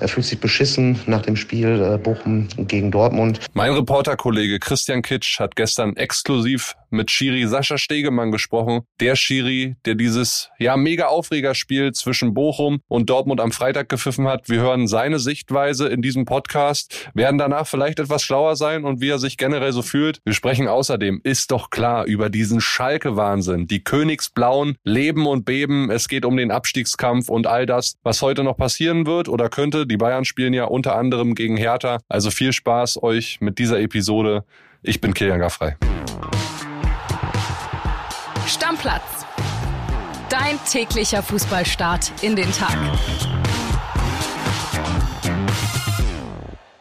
Er fühlt sich beschissen nach dem Spiel äh, Bochum gegen Dortmund. Mein Reporterkollege Christian Kitsch hat gestern exklusiv mit Schiri Sascha Stegemann gesprochen. Der Schiri, der dieses ja mega Aufregerspiel zwischen Bochum und Dortmund am Freitag gepfiffen hat. Wir hören seine Sichtweise in diesem Podcast, werden danach vielleicht etwas schlauer sein und wie er sich generell so fühlt. Wir sprechen außerdem, ist doch klar, über diesen Schalke-Wahnsinn. Die Königsblauen leben und beben. Es geht um den Abstiegskampf und all das, was heute noch passieren wird oder könnte. Die Bayern spielen ja unter anderem gegen Hertha. Also viel Spaß euch mit dieser Episode. Ich bin Kilian Gaffrey. Stammplatz. Dein täglicher Fußballstart in den Tag.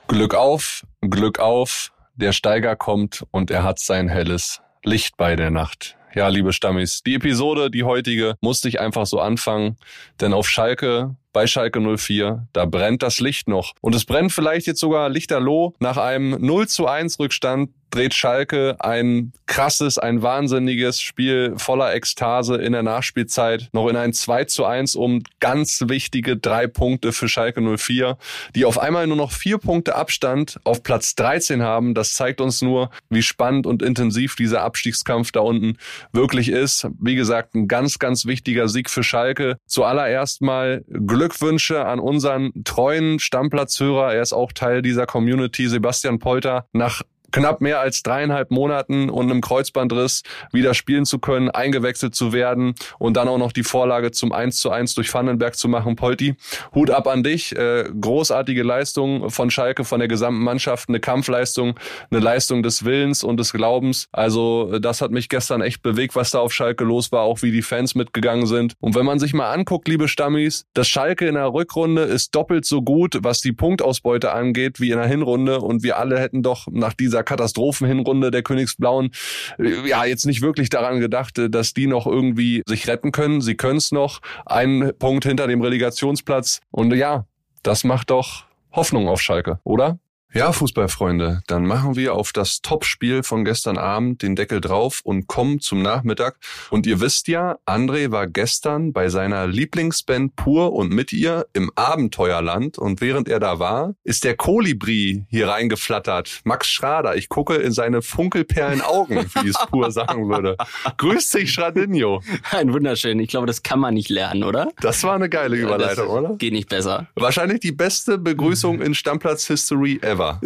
Glück auf, Glück auf. Der Steiger kommt und er hat sein helles Licht bei der Nacht. Ja, liebe Stammis, die Episode, die heutige, musste ich einfach so anfangen, denn auf Schalke bei Schalke 04. Da brennt das Licht noch. Und es brennt vielleicht jetzt sogar lichterloh nach einem 0 zu 1 Rückstand dreht Schalke ein krasses, ein wahnsinniges Spiel voller Ekstase in der Nachspielzeit noch in ein 2 zu 1 um ganz wichtige drei Punkte für Schalke 04, die auf einmal nur noch vier Punkte Abstand auf Platz 13 haben. Das zeigt uns nur, wie spannend und intensiv dieser Abstiegskampf da unten wirklich ist. Wie gesagt, ein ganz, ganz wichtiger Sieg für Schalke. Zuallererst mal Glückwünsche an unseren treuen Stammplatzhörer. Er ist auch Teil dieser Community, Sebastian Polter. Nach knapp mehr als dreieinhalb Monaten und einem Kreuzbandriss wieder spielen zu können, eingewechselt zu werden und dann auch noch die Vorlage zum 1 zu 1 durch Vandenberg zu machen. Polti, Hut ab an dich. Äh, großartige Leistung von Schalke, von der gesamten Mannschaft, eine Kampfleistung, eine Leistung des Willens und des Glaubens. Also das hat mich gestern echt bewegt, was da auf Schalke los war, auch wie die Fans mitgegangen sind. Und wenn man sich mal anguckt, liebe Stammis, das Schalke in der Rückrunde ist doppelt so gut, was die Punktausbeute angeht, wie in der Hinrunde und wir alle hätten doch nach dieser Katastrophenhinrunde der Königsblauen äh, ja jetzt nicht wirklich daran gedacht, äh, dass die noch irgendwie sich retten können. Sie können es noch. Ein Punkt hinter dem Relegationsplatz. Und ja, das macht doch Hoffnung auf Schalke, oder? Ja, Fußballfreunde, dann machen wir auf das Topspiel von gestern Abend den Deckel drauf und kommen zum Nachmittag. Und ihr wisst ja, André war gestern bei seiner Lieblingsband Pur und mit ihr im Abenteuerland. Und während er da war, ist der Kolibri hier reingeflattert. Max Schrader, ich gucke in seine funkelperlen Augen, wie es Pur sagen würde. Grüß dich, Schradinho. Ein wunderschön. Ich glaube, das kann man nicht lernen, oder? Das war eine geile Überleitung, oder? Geht nicht besser. Wahrscheinlich die beste Begrüßung in Stammplatz History ever war.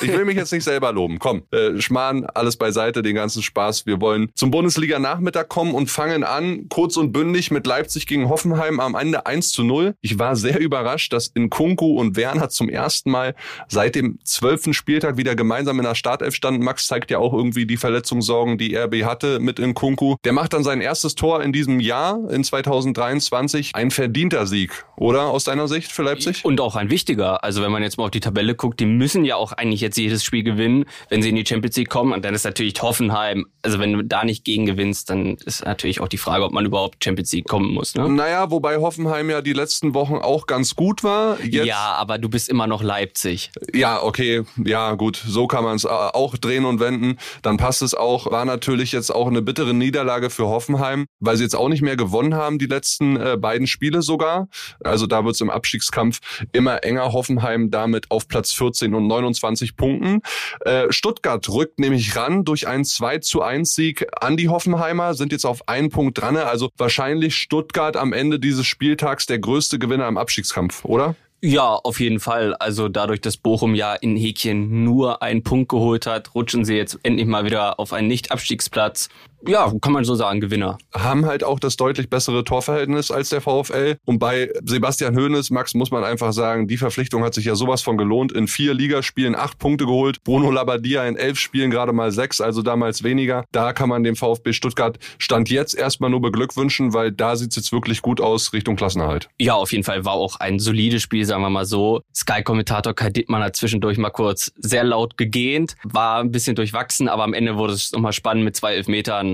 Ich will mich jetzt nicht selber loben. Komm, äh, Schmarrn, alles beiseite, den ganzen Spaß. Wir wollen zum Bundesliga-Nachmittag kommen und fangen an, kurz und bündig mit Leipzig gegen Hoffenheim am Ende 1 zu 0. Ich war sehr überrascht, dass in Kunku und Werner zum ersten Mal seit dem zwölften Spieltag wieder gemeinsam in der Startelf standen. Max zeigt ja auch irgendwie die Verletzungssorgen, die RB hatte mit in Kunku. Der macht dann sein erstes Tor in diesem Jahr, in 2023. Ein verdienter Sieg, oder? Aus deiner Sicht für Leipzig? Und auch ein wichtiger. Also wenn man jetzt mal auf die Tabelle guckt, die müssen ja auch eigentlich jetzt jedes Spiel gewinnen, wenn sie in die Champions League kommen. Und dann ist natürlich Hoffenheim, also wenn du da nicht gegen gewinnst, dann ist natürlich auch die Frage, ob man überhaupt Champions League kommen muss. Ne? Naja, wobei Hoffenheim ja die letzten Wochen auch ganz gut war. Jetzt, ja, aber du bist immer noch Leipzig. Ja, okay, ja gut, so kann man es äh, auch drehen und wenden. Dann passt es auch. War natürlich jetzt auch eine bittere Niederlage für Hoffenheim, weil sie jetzt auch nicht mehr gewonnen haben, die letzten äh, beiden Spiele sogar. Also da wird es im Abstiegskampf immer enger. Hoffenheim damit auf Platz 14 und 29 Punkten. Äh, Stuttgart rückt nämlich ran durch einen 2 zu 1 Sieg an die Hoffenheimer, sind jetzt auf einen Punkt dran. Also wahrscheinlich Stuttgart am Ende dieses Spieltags der größte Gewinner im Abstiegskampf, oder? Ja, auf jeden Fall. Also dadurch, dass Bochum ja in Häkchen nur einen Punkt geholt hat, rutschen sie jetzt endlich mal wieder auf einen Nicht-Abstiegsplatz ja, kann man so sagen, Gewinner. Haben halt auch das deutlich bessere Torverhältnis als der VfL. Und bei Sebastian Hoeneß, Max, muss man einfach sagen, die Verpflichtung hat sich ja sowas von gelohnt. In vier Ligaspielen acht Punkte geholt. Bruno Labbadia in elf Spielen gerade mal sechs, also damals weniger. Da kann man dem VfB Stuttgart Stand jetzt erstmal nur beglückwünschen, weil da sieht's jetzt wirklich gut aus Richtung Klassenerhalt. Ja, auf jeden Fall war auch ein solides Spiel, sagen wir mal so. Sky-Kommentator Kai Dittmann hat zwischendurch mal kurz sehr laut gegähnt, war ein bisschen durchwachsen, aber am Ende wurde es nochmal spannend mit zwei Elfmetern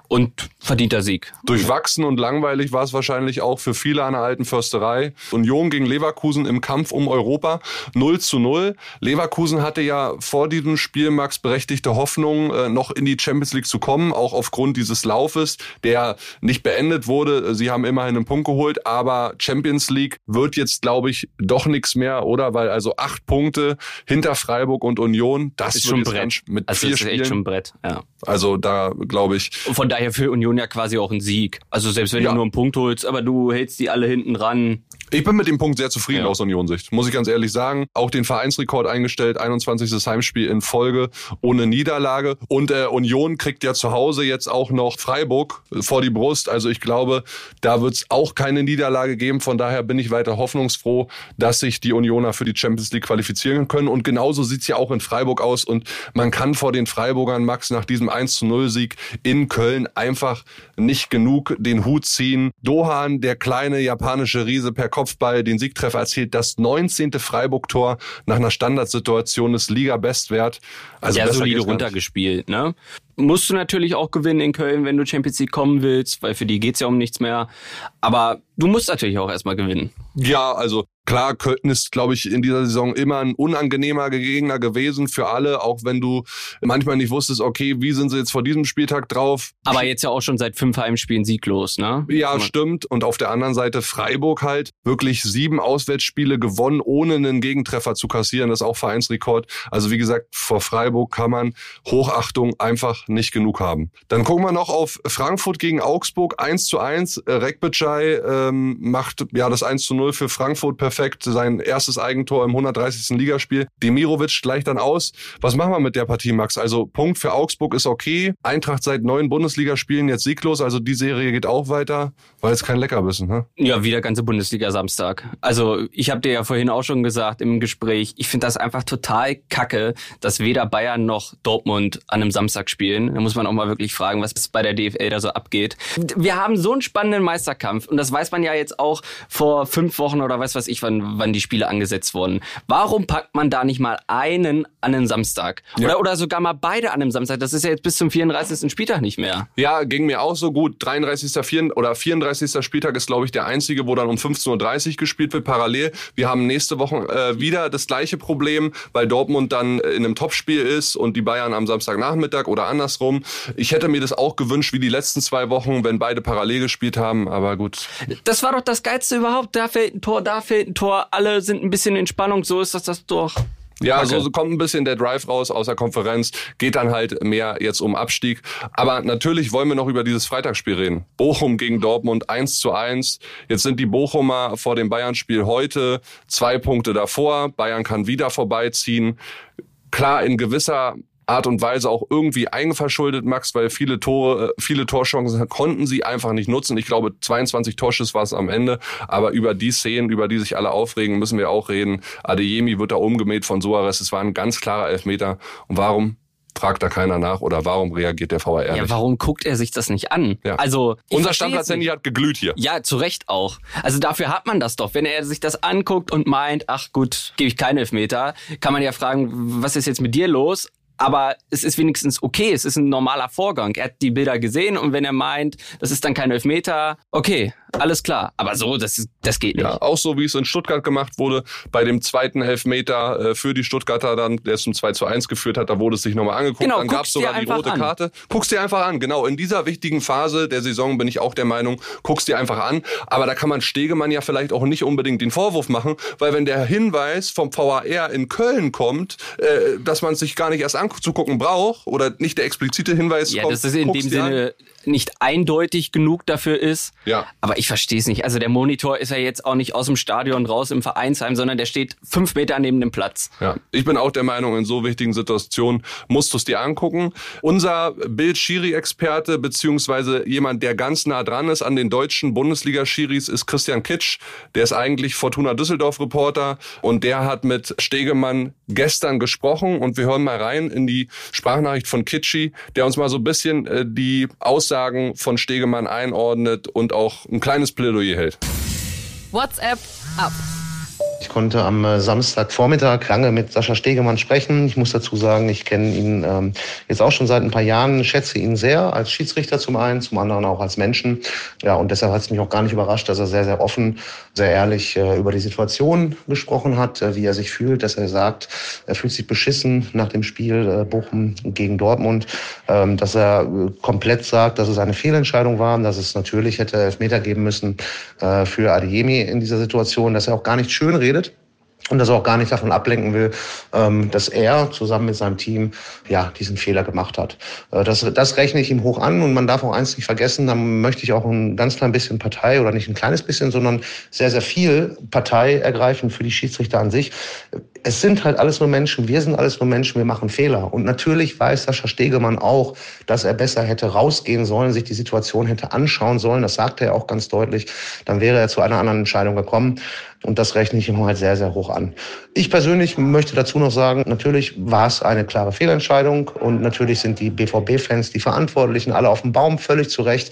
und verdienter Sieg. Durchwachsen und langweilig war es wahrscheinlich auch für viele an der alten Försterei. Union gegen Leverkusen im Kampf um Europa 0 zu 0. Leverkusen hatte ja vor diesem Spiel Max berechtigte Hoffnung, äh, noch in die Champions League zu kommen, auch aufgrund dieses Laufes, der nicht beendet wurde. Sie haben immerhin einen Punkt geholt, aber Champions League wird jetzt, glaube ich, doch nichts mehr, oder? Weil also acht Punkte hinter Freiburg und Union, das ist schon Brett. Mit also vier ist Spielen. echt schon Brett, ja. Also da glaube ich. Und von daher für Union ja quasi auch ein Sieg. Also selbst wenn Ja. du nur einen Punkt holst, aber du hältst die alle hinten ran. Ich bin mit dem Punkt sehr zufrieden Ja. aus Union-Sicht, muss ich ganz ehrlich sagen. Auch den Vereinsrekord eingestellt, 21. Heimspiel in Folge ohne Niederlage. Und äh, Union kriegt ja zu Hause jetzt auch noch Freiburg vor die Brust. Also ich glaube, da wird es auch keine Niederlage geben. Von daher bin ich weiter hoffnungsfroh, dass sich die Unioner für die Champions League qualifizieren können. Und genauso sieht's ja auch in Freiburg aus. Und man kann vor den Freiburgern, Max, nach diesem 1 zu 0 Sieg in Köln einfach nicht genug den Hut ziehen. Dohan, der kleine japanische Riese per Kopfball, den Siegtreffer erzielt. Das 19. Freiburg-Tor nach einer Standardsituation ist Liga-Bestwert. Also ja, solide runtergespielt, ne? Musst du natürlich auch gewinnen in Köln, wenn du Champions League kommen willst, weil für die geht's ja um nichts mehr. Aber du musst natürlich auch erstmal gewinnen. Ja, also klar, Köln ist, glaube ich, in dieser Saison immer ein unangenehmer Gegner gewesen für alle, auch wenn du manchmal nicht wusstest, okay, wie sind sie jetzt vor diesem Spieltag drauf? Aber jetzt ja auch schon seit fünf Heimspielen sieglos, ne? Ja, Man- stimmt. Und auf der anderen Seite Freiburg halt wirklich sieben Auswärtsspiele gewonnen, ohne einen Gegentreffer zu kassieren. Das ist auch Vereinsrekord. Also wie gesagt, vor Freiburg kann man Hochachtung einfach nicht genug haben. Dann gucken wir noch auf Frankfurt gegen Augsburg. 1 zu 1. Äh, Rekbecai ähm, macht ja das 1 zu 0 für Frankfurt perfekt. Sein erstes Eigentor im 130. Ligaspiel. Demirovic gleicht dann aus. Was machen wir mit der Partie, Max? Also Punkt für Augsburg ist okay. Eintracht seit neun Bundesligaspielen jetzt sieglos. Also die Serie geht auch weiter. War jetzt kein Leckerbissen, ne? Ja, wieder ganze Bundesliga Samstag. Also ich habe dir ja vorhin auch schon gesagt im Gespräch, ich finde das einfach total kacke, dass weder Bayern noch Dortmund an einem Samstag spielen. Da muss man auch mal wirklich fragen, was bei der DFL da so abgeht. Wir haben so einen spannenden Meisterkampf und das weiß man ja jetzt auch vor fünf Wochen oder weiß was ich, wann, wann die Spiele angesetzt wurden. Warum packt man da nicht mal einen an einen Samstag? Ja. Oder, oder sogar mal beide an einem Samstag? Das ist ja jetzt bis zum 34. Spieltag nicht mehr. Ja, ging mir auch so gut. 33. vier- oder 34. Spieltag ist, glaube ich, der einzige, wo dann um 15.30 Uhr gespielt wird, parallel. Wir haben nächste Woche äh, wieder das gleiche Problem, weil Dortmund dann äh, in einem Topspiel ist und die Bayern am Samstagnachmittag oder andersrum. Ich hätte mir das auch gewünscht, wie die letzten zwei Wochen, wenn beide parallel gespielt haben, aber gut. Das war doch das Geilste überhaupt. Da fällt ein Tor, da fällt ein Tor. Alle sind ein bisschen in Spannung. So ist das das doch. Ja, so, so kommt ein bisschen der Drive raus aus der Konferenz, geht dann halt mehr jetzt um Abstieg. Aber natürlich wollen wir noch über dieses Freitagsspiel reden. Bochum gegen Dortmund 1 zu 1. Jetzt sind die Bochumer vor dem Bayern-Spiel heute zwei Punkte davor. Bayern kann wieder vorbeiziehen. Klar, in gewisser Art und Weise auch irgendwie eigenverschuldet, Max, weil viele Tore, äh, viele Torchancen konnten sie einfach nicht nutzen. Ich glaube, 22 Torschüsse war es am Ende. Aber über die Szenen, über die sich alle aufregen, müssen wir auch reden. Adeyemi wird da umgemäht von Suarez. Es war ein ganz klarer Elfmeter. Und warum fragt da keiner nach oder warum reagiert der VAR Ja, warum guckt er sich das nicht an? Ja. Also Unser nicht. hat geglüht hier. Ja, zu Recht auch. Also dafür hat man das doch. Wenn er sich das anguckt und meint, ach gut, gebe ich keinen Elfmeter, kann man ja fragen, was ist jetzt mit dir los? Aber es ist wenigstens okay, es ist ein normaler Vorgang. Er hat die Bilder gesehen und wenn er meint, das ist dann kein Elfmeter, okay, alles klar. Aber so, das, das geht nicht. Ja, auch so wie es in Stuttgart gemacht wurde, bei dem zweiten Elfmeter äh, für die Stuttgarter dann, der es zum 2 zu 1 geführt hat, da wurde es sich nochmal angeguckt, Genau, dann gab es sogar die rote an. Karte. Guck's dir einfach an, genau. In dieser wichtigen Phase der Saison bin ich auch der Meinung, guck's dir einfach an. Aber da kann man Stegemann ja vielleicht auch nicht unbedingt den Vorwurf machen, weil wenn der Hinweis vom VAR in Köln kommt, äh, dass man sich gar nicht erst anzugucken braucht, oder nicht der explizite Hinweis Ja, kommt, dass es in dem. Sinne nicht eindeutig genug dafür ist. Ja. Aber ich verstehe es nicht. Also der Monitor ist ja jetzt auch nicht aus dem Stadion raus im Vereinsheim, sondern der steht fünf Meter neben dem Platz. Ja, ich bin auch der Meinung, in so wichtigen Situationen musst du es dir angucken. Unser Bild-Schiri-Experte beziehungsweise jemand, der ganz nah dran ist an den deutschen Bundesliga-Schiris, ist Christian Kitsch. Der ist eigentlich Fortuna Düsseldorf-Reporter und der hat mit Stegemann gestern gesprochen und wir hören mal rein in die Sprachnachricht von Kitschi, der uns mal so ein bisschen äh, die Aussagen von Stegemann einordnet und auch ein kleines Plädoyer hält. WhatsApp ab. Ich konnte am äh, Samstagvormittag lange mit Sascha Stegemann sprechen. Ich muss dazu sagen, ich kenne ihn ähm, jetzt auch schon seit ein paar Jahren, schätze ihn sehr als Schiedsrichter zum einen, zum anderen auch als Menschen. Ja, und deshalb hat es mich auch gar nicht überrascht, dass er sehr, sehr offen, sehr ehrlich äh, über die Situation gesprochen hat, äh, wie er sich fühlt, dass er sagt, er fühlt sich beschissen nach dem Spiel äh, Bochum gegen Dortmund, ähm, dass er äh, komplett sagt, dass es eine Fehlentscheidung war, dass es natürlich hätte Elfmeter geben müssen äh, für Adeyemi in dieser Situation, dass er auch gar nicht schön redet und das auch gar nicht davon ablenken will, ähm, dass er zusammen mit seinem Team ja diesen Fehler gemacht hat. Äh, das, das rechne ich ihm hoch an und man darf auch eins nicht vergessen, da möchte ich auch ein ganz klein bisschen Partei oder nicht ein kleines bisschen, sondern sehr, sehr viel Partei ergreifen für die Schiedsrichter an sich. Es sind halt alles nur Menschen, wir sind alles nur Menschen, wir machen Fehler. Und natürlich weiß Sascha Stegemann auch, dass er besser hätte rausgehen sollen, sich die Situation hätte anschauen sollen. Das sagte er auch ganz deutlich. Dann wäre er zu einer anderen Entscheidung gekommen. Und das rechne ich ihm halt sehr, sehr hoch an. Ich persönlich möchte dazu noch sagen, natürlich war es eine klare Fehlentscheidung und natürlich sind die BVB-Fans, die Verantwortlichen, alle auf dem Baum, völlig zu Recht,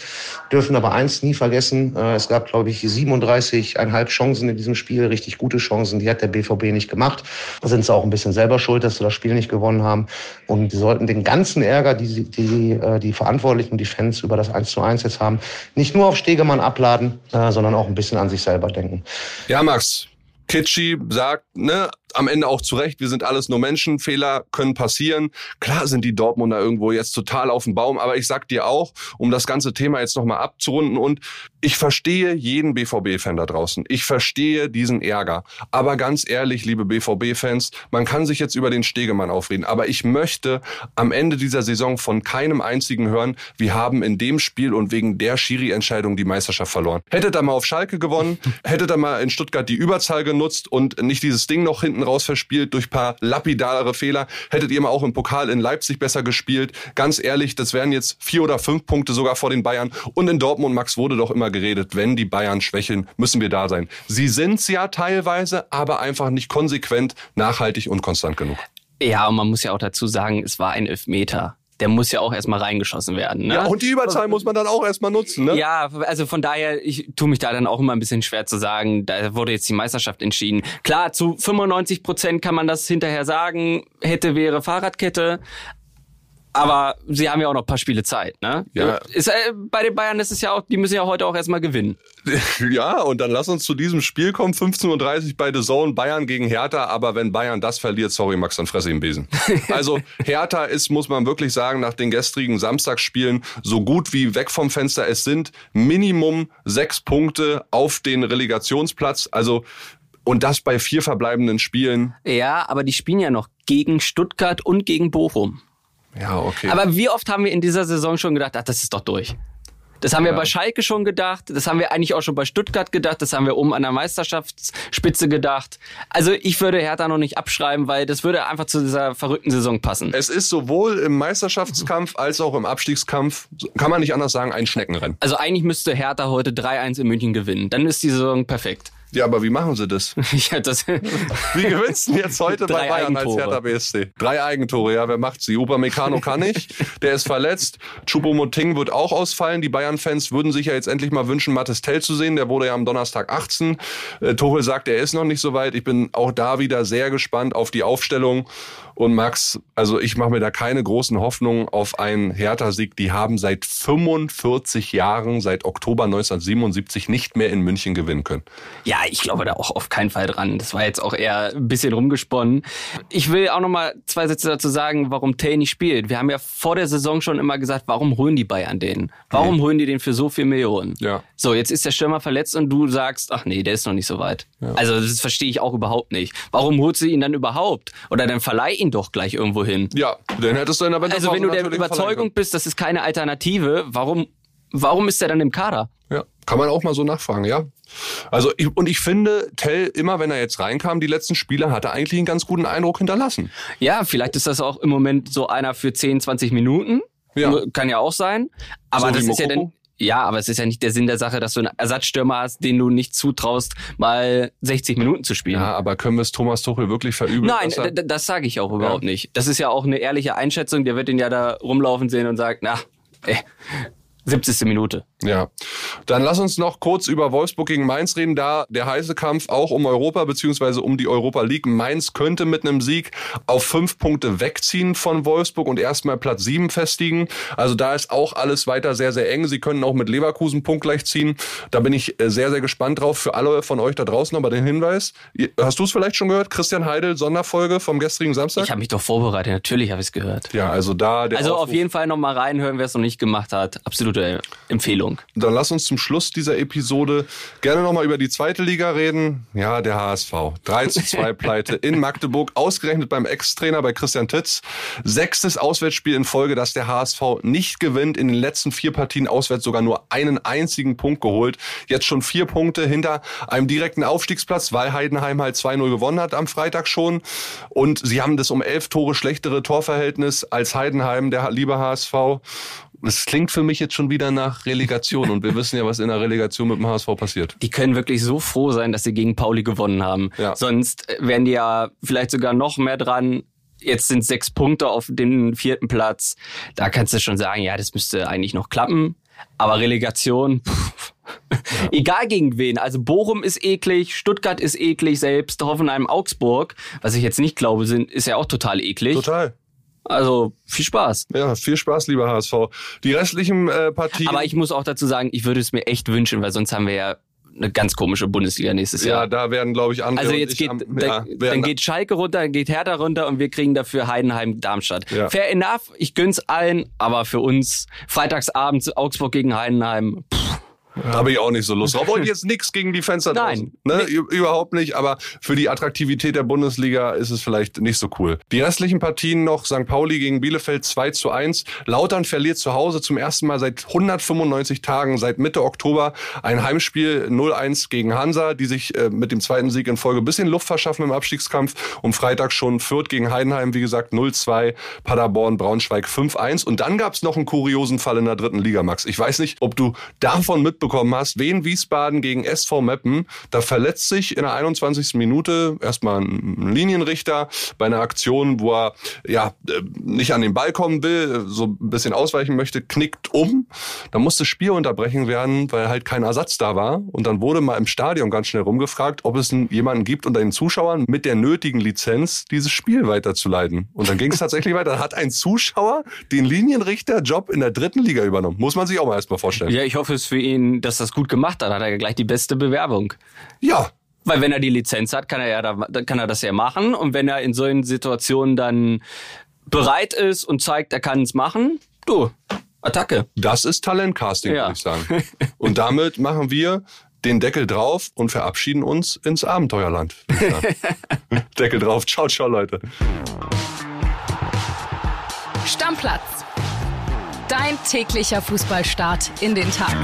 dürfen aber eins nie vergessen. Äh, es gab, glaube ich, 37,5 Chancen in diesem Spiel, richtig gute Chancen, die hat der BVB nicht gemacht. Da sind sie auch ein bisschen selber schuld, dass sie das Spiel nicht gewonnen haben. Und sie sollten den ganzen Ärger, die die, äh, die Verantwortlichen die Fans über das 1 zu 1 jetzt haben, nicht nur auf Stegemann abladen, äh, sondern auch ein bisschen an sich selber denken. Ja, Max, Kitschi sagt, ne, am Ende auch zu Recht, wir sind alles nur Menschen, Fehler können passieren. Klar sind die Dortmunder irgendwo jetzt total auf dem Baum, aber ich sag dir auch, um das ganze Thema jetzt nochmal abzurunden und ich verstehe jeden BVB-Fan da draußen. Ich verstehe diesen Ärger. Aber ganz ehrlich, liebe BVB-Fans, man kann sich jetzt über den Stegemann aufreden, aber ich möchte am Ende dieser Saison von keinem einzigen hören, wir haben in dem Spiel und wegen der Schiri-Entscheidung die Meisterschaft verloren. Hättet ihr mal auf Schalke gewonnen, hättet ihr mal in Stuttgart die Überzahl genutzt und nicht dieses Ding noch hinten raus verspielt durch paar lapidare Fehler, hättet ihr mal auch im Pokal in Leipzig besser gespielt. Ganz ehrlich, das wären jetzt vier oder fünf Punkte sogar vor den Bayern. Und in Dortmund, Max, wurde doch immer geredet, wenn die Bayern schwächeln, müssen wir da sein. Sie sind's ja teilweise, aber einfach nicht konsequent, nachhaltig und konstant genug. Ja, und man muss ja auch dazu sagen, es war ein Elfmeter der muss ja auch erstmal reingeschossen werden. Ne? Ja, und die Überzahl muss man dann auch erstmal nutzen. Ne? Ja, also von daher, ich tue mich da dann auch immer ein bisschen schwer zu sagen, da wurde jetzt die Meisterschaft entschieden. Klar, zu 95 Prozent kann man das hinterher sagen, hätte, wäre Fahrradkette, aber sie haben ja auch noch ein paar Spiele Zeit, ne? Ja. Ist, äh, bei den Bayern ist es ja auch, die müssen ja heute auch erstmal gewinnen. Ja, und dann lass uns zu diesem Spiel kommen. 15.30 Uhr bei The Zone, Bayern gegen Hertha. Aber wenn Bayern das verliert, sorry Max, dann fresse ich den Besen. Also Hertha ist, muss man wirklich sagen, nach den gestrigen Samstagsspielen so gut wie weg vom Fenster. Es sind Minimum sechs Punkte auf den Relegationsplatz. Also und das bei vier verbleibenden Spielen. Ja, aber die spielen ja noch gegen Stuttgart und gegen Bochum. Ja, okay. Aber wie oft haben wir in dieser Saison schon gedacht, ach, das ist doch durch. Das haben wir bei Schalke schon gedacht, das haben wir eigentlich auch schon bei Stuttgart gedacht, das haben wir oben an der Meisterschaftsspitze gedacht. Also ich würde Hertha noch nicht abschreiben, weil das würde einfach zu dieser verrückten Saison passen. Es ist sowohl im Meisterschaftskampf als auch im Abstiegskampf, kann man nicht anders sagen, ein Schneckenrennen. Also eigentlich müsste Hertha heute 3-1 in München gewinnen. Dann ist die Saison perfekt. Ja, aber wie machen sie das? ja, das wie gewinnst du jetzt heute bei Bayern Eigentore. als Hertha BSC? Drei Eigentore, ja, wer macht sie? Upamecano kann nicht, der ist verletzt. Choupo-Moting wird auch ausfallen. Die Bayern-Fans würden sich ja jetzt endlich mal wünschen, Mattes Tell zu sehen. Der wurde ja am Donnerstag 18. Äh, Tuchel sagt, er ist noch nicht so weit. Ich bin auch da wieder sehr gespannt auf die Aufstellung. Und Max, also ich mache mir da keine großen Hoffnungen auf einen Hertha-Sieg. Die haben seit 45 Jahren, seit Oktober 1977 nicht mehr in München gewinnen können. Ja, ich glaube da auch auf keinen Fall dran. Das war jetzt auch eher ein bisschen rumgesponnen. Ich will auch noch mal zwei Sätze dazu sagen, warum Tay nicht spielt. Wir haben ja vor der Saison schon immer gesagt, warum holen die Bayern den? Warum mhm. holen die den für so viel Millionen? Ja. So, jetzt ist der Stürmer verletzt und du sagst, ach nee, der ist noch nicht so weit. Ja. Also das verstehe ich auch überhaupt nicht. Warum holst du ihn dann überhaupt? Oder dann verleih ihn doch gleich irgendwo hin. Ja, dann hättest du in der Also wenn du der Überzeugung bist, das ist keine Alternative, warum, warum ist er dann im Kader? Ja, kann man auch mal so nachfragen, ja. Also ich, und ich finde, Tell immer, wenn er jetzt reinkam, die letzten Spiele, hat er eigentlich einen ganz guten Eindruck hinterlassen. Ja, vielleicht ist das auch im Moment so einer für 10, 20 Minuten. Ja. Kann ja auch sein. Aber so das ist ja dann ja, aber es ist ja nicht der Sinn der Sache, dass du einen Ersatzstürmer hast, den du nicht zutraust, mal 60 Minuten zu spielen. Ja, aber können wir es Thomas Tuchel wirklich verübeln? Nein, das sage ich auch überhaupt ja. nicht. Das ist ja auch eine ehrliche Einschätzung. Der wird ihn ja da rumlaufen sehen und sagt, na, ey, 70. Minute. Ja, dann lass uns noch kurz über Wolfsburg gegen Mainz reden. Da der heiße Kampf auch um Europa beziehungsweise um die Europa League. Mainz könnte mit einem Sieg auf fünf Punkte wegziehen von Wolfsburg und erstmal Platz sieben festigen. Also da ist auch alles weiter sehr, sehr eng. Sie können auch mit Leverkusen punktgleich ziehen. Da bin ich äh, sehr, sehr gespannt drauf. Für alle von euch da draußen aber den Hinweis. Hast du es vielleicht schon gehört? Christian Heidel, Sonderfolge vom gestrigen Samstag? Ich habe mich doch vorbereitet. Natürlich habe ich es gehört. Ja, also da der Also Aufruf auf jeden Fall nochmal reinhören, wer es noch nicht gemacht hat. Absolute Empfehlung. Empfehlung. Dann lass uns zum Schluss dieser Episode gerne nochmal über die zweite Liga reden. Ja, der HSV. 3 zu 2 Pleite in Magdeburg, ausgerechnet beim Ex-Trainer bei Christian Titz. Sechstes Auswärtsspiel in Folge, dass der HSV nicht gewinnt. In den letzten vier Partien auswärts sogar nur einen einzigen Punkt geholt. Jetzt schon vier Punkte hinter einem direkten Aufstiegsplatz, weil Heidenheim halt 2-0 gewonnen hat am Freitag schon. Und sie haben das um elf Tore schlechtere Torverhältnis als Heidenheim, der liebe HSV. Es klingt für mich jetzt schon wieder nach Relegation und wir wissen ja, was in der Relegation mit dem HSV passiert. Die können wirklich so froh sein, dass sie gegen Pauli gewonnen haben. Ja. Sonst wären die ja vielleicht sogar noch mehr dran. Jetzt sind sechs Punkte auf dem vierten Platz. Da kannst du schon sagen, ja, das müsste eigentlich noch klappen. Aber Relegation, pff, ja. egal gegen wen. Also Bochum ist eklig, Stuttgart ist eklig, selbst Hoffenheim, Augsburg, was ich jetzt nicht glaube, sind, ist ja auch total eklig. Total. Also viel Spaß. Ja, viel Spaß, lieber HSV. Die restlichen äh, Partien. Aber ich muss auch dazu sagen, ich würde es mir echt wünschen, weil sonst haben wir ja eine ganz komische Bundesliga nächstes Jahr. Ja, da werden, glaube ich, andere. Also jetzt geht, am, ja, dann, geht Schalke runter, dann geht Hertha runter und wir kriegen dafür Heidenheim Darmstadt. Ja. Fair enough, ich gönn's allen, aber für uns freitagsabends Augsburg gegen Heidenheim. Pff, habe ich auch nicht so Lust drauf. Und jetzt nichts gegen die Fenster Nein. Ne? Überhaupt nicht. Aber für die Attraktivität der Bundesliga ist es vielleicht nicht so cool. Die restlichen Partien noch. St. Pauli gegen Bielefeld 2 zu 1. Lautern verliert zu Hause zum ersten Mal seit 195 Tagen, seit Mitte Oktober, ein Heimspiel 0-1 gegen Hansa, die sich äh, mit dem zweiten Sieg in Folge ein bisschen Luft verschaffen im Abstiegskampf. Um Freitag schon Fürth gegen Heidenheim, wie gesagt, 0-2. Paderborn, Braunschweig 5-1. Und dann gab es noch einen kuriosen Fall in der dritten Liga, Max. Ich weiß nicht, ob du davon mitbekommen mitbekommen hast, Wien Wiesbaden gegen SV Meppen, da verletzt sich in der 21. Minute erstmal ein Linienrichter bei einer Aktion, wo er ja äh, nicht an den Ball kommen will, so ein bisschen ausweichen möchte, knickt um. Da musste Spiel unterbrechen werden, weil halt kein Ersatz da war. Und dann wurde mal im Stadion ganz schnell rumgefragt, ob es jemanden gibt unter den Zuschauern mit der nötigen Lizenz, dieses Spiel weiterzuleiten. Und dann ging es tatsächlich weiter. Dann hat ein Zuschauer den Linienrichter-Job in der dritten Liga übernommen. Muss man sich auch mal erstmal vorstellen. Ja, ich hoffe es für ihn dass das gut gemacht hat, hat er gleich die beste Bewerbung. Ja. Weil wenn er die Lizenz hat, kann er ja da, kann er das ja machen. Und wenn er in solchen Situationen dann bereit ist und zeigt, er kann es machen, du, Attacke. Das ist Talentcasting, ja. würde ich sagen. Und damit machen wir den Deckel drauf und verabschieden uns ins Abenteuerland. Deckel drauf. Ciao, ciao, Leute. Stammplatz Dein täglicher Fußballstart in den Tag.